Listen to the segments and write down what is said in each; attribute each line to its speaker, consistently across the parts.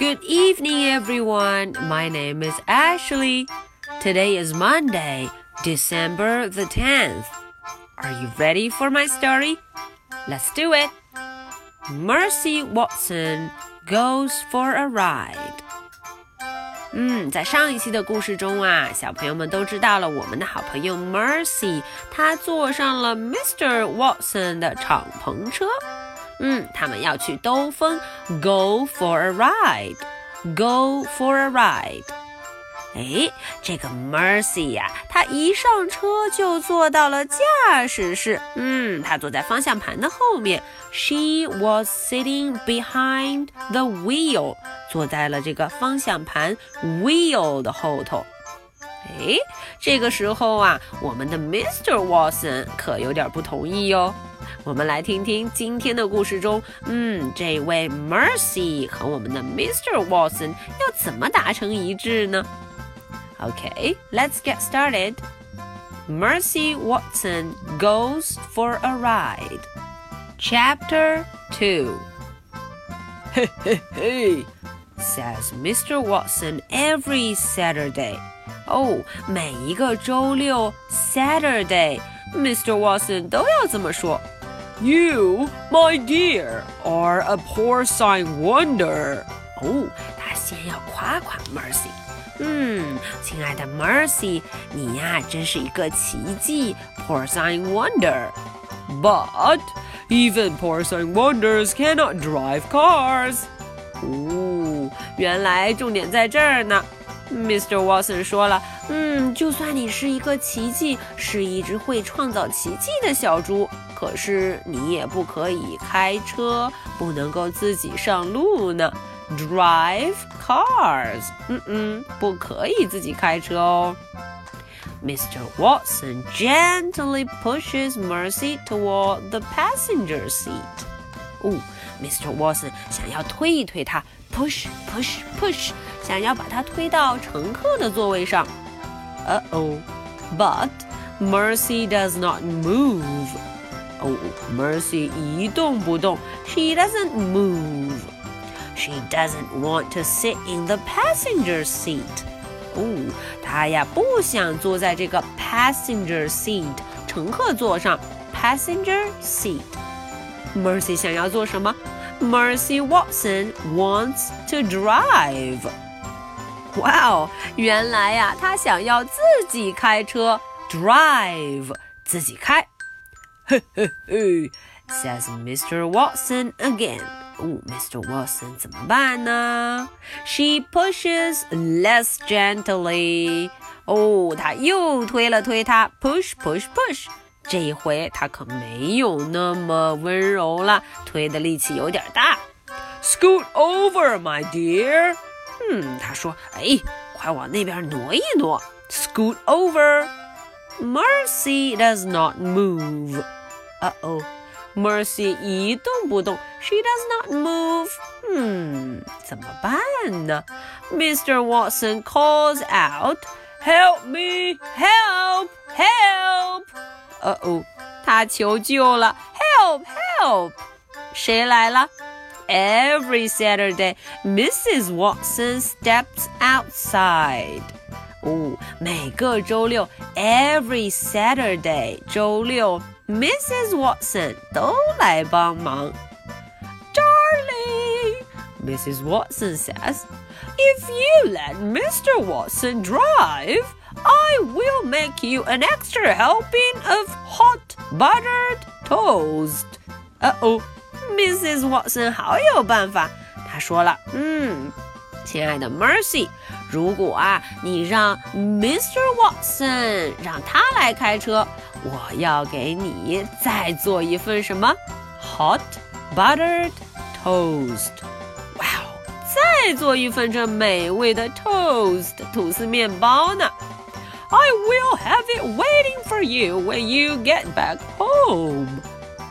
Speaker 1: Good evening, everyone. My name is Ashley. Today is Monday, December the 10th. Are you ready for my story? Let's do it. Mercy Watson goes for a ride. 嗯，在上一期的故事中啊，小朋友们都知道了我们的好朋友 Mercy，她坐上了 Mr. Watson 的敞篷车。 嗯，他们要去兜风，Go for a ride，Go for a ride。哎，这个 Mercy 呀，她一上车就坐到了驾驶室。嗯，她坐在方向盘的后面。She was sitting behind the wheel，坐在了这个方向盘 wheel 的后头。哎，这个时候啊，我们的 Mr. Watson 可有点不同意哟。我们来听听今天的故事中，嗯，这位 Mercy 和我们的 Mr. Watson 要怎么达成一致呢？Okay, let's get started. Mercy Watson goes for a ride. Chapter 2 Hey, hey, hey, says Mr. Watson every Saturday. 哦，每一个周六 Saturday，Mr. Watson 都要这么说。
Speaker 2: you, my dear, are a porcine wonder.
Speaker 1: 哦，他先要夸夸 Mercy。嗯，亲爱的 Mercy，你呀真是一个奇迹，porcine
Speaker 2: wonder。But even porcine wonders cannot drive cars.
Speaker 1: 哦，原来重点在这儿呢。 Mr. Watson 说了，嗯，就算你是一个奇迹，是一只会创造奇迹的小猪。可是你也不可以开车，不能够自己上路呢。Drive cars，嗯嗯，不可以自己开车哦。Mr. Watson gently pushes Mercy toward the passenger seat. 哦，Mr. Watson 想要推一推他 ，push push push，想要把他推到乘客的座位上。Uh oh，but Mercy does not move. Oh, Mercy 一动不动。She doesn't move. She doesn't want to sit in the passenger seat. 哦，她呀不想坐在这个 passenger seat 乘客座上 passenger seat。Mercy 想要做什么 ？Mercy Watson wants to drive. 哇哦，原来呀，她想要自己开车，drive 自己开。says Mr. Watson again. 哦，Mr. Watson 怎么办呢？She pushes less gently. 哦，他又推了推他，push push push。 这一回他可没有那么温柔了，推的力气有点大。
Speaker 2: Scoot over, my dear.
Speaker 1: 嗯，他说，哎，快往那边挪一挪。Scoot over. Mercy does not move. Uh oh, Mercy 一动不动，She does not move. 嗯，怎么办呢？Mr. Watson calls out, "Help me! Help! Help!" Uh oh，他求救了，Help! Help! 谁来了？Every Saturday, Mrs. Watson steps outside. 哦，每个周六，every Saturday，周六。Mrs. Watson 都来帮忙。Darling, Mrs. Watson says, if you let Mr. Watson drive, I will make you an extra helping of hot buttered toast. Uh oh, Mrs. Watson 好有办法。她说了，嗯，亲爱的 Mercy，如果啊你让 Mr. Watson 让他来开车，我要给你再做一份什么？Hot buttered toast。哇哦，再做一份这美味的 toast 吐司面包呢 ！I will have it waiting for you when you get back home。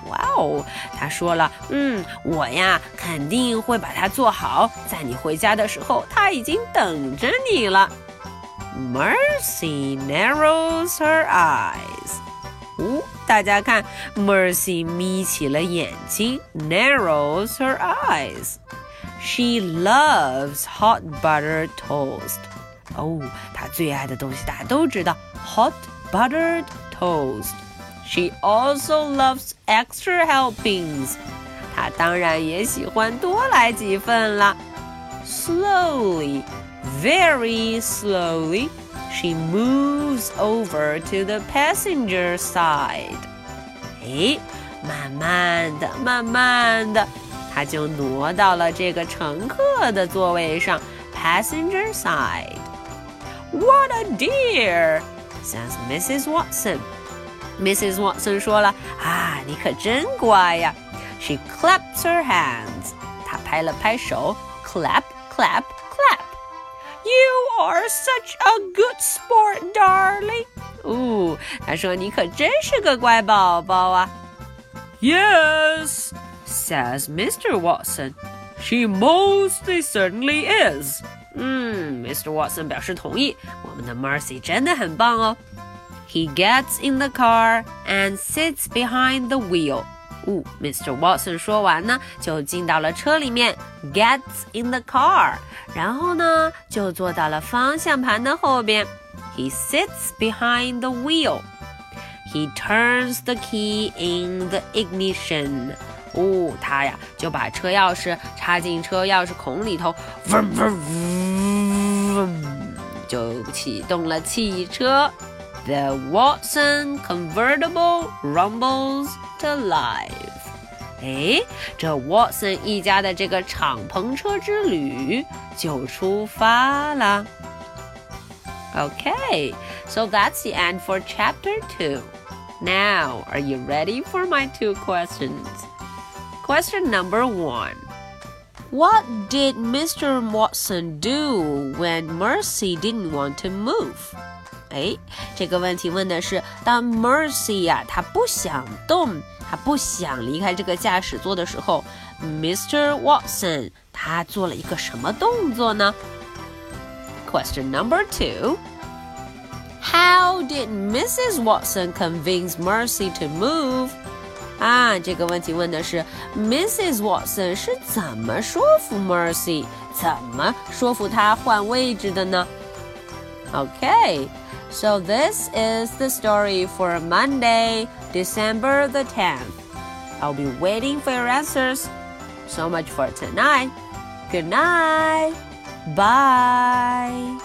Speaker 1: 哇哦，他说了，嗯，我呀肯定会把它做好，在你回家的时候，它已经等着你了。Mercy narrows her eyes。哦，大家看，Mercy 眯起了眼睛，narrows her eyes。 She loves hot buttered toast. 哦，她最爱的东西大家都知道，hot buttered toast. She also loves extra helpings. 她当然也喜欢多来几份了。Slowly, very slowly, she moves over to the passenger side. 哎，慢慢的，慢慢的，她就挪到了这个乘客的座位上，passenger side. What a dear! says Mrs. Watson. Mrs. Watson 说了啊，你可真乖呀。She claps her hands. 她拍了拍手，clap clap clap.
Speaker 2: You are such a good sport, darling.
Speaker 1: 哦，她说你可真是个乖宝宝啊。
Speaker 2: Yes, says Mr. Watson. She mostly certainly is.
Speaker 1: 嗯，Mr. Watson 表示同意，我们的 Mercy 真的很棒哦。He gets in the car and sits behind the wheel. wheel。哦，Mr. Watson 说完呢，就进到了车里面，gets in the car，然后呢，就坐到了方向盘的后边。He sits behind the wheel. He turns the key in the ignition。哦，他呀就把车钥匙插进车钥匙孔里头，嗡嗡嗡。就启动了汽车。The Watson convertible rumbles to life。哎，这 Watson 一家的这个敞篷车之旅就出发了。Okay, so that's the end for chapter two. Now, are you ready for my two questions? Question number one What did Mr. Watson do when Mercy didn't want to move? 哎，这个问题问的是，当 Mercy 呀、啊，她不想动，她不想离开这个驾驶座的时候，Mr. Watson 他做了一个什么动作呢？Question number two. How did Mrs. Watson convince Mercy to move? 啊，这个问题问的是 Mrs. Watson 是怎么说服 Mercy，怎么说服她换位置的呢？Okay, so this is the story for Monday, December the 10th. I'll be waiting for your answers. So much for tonight. Good night. Bye.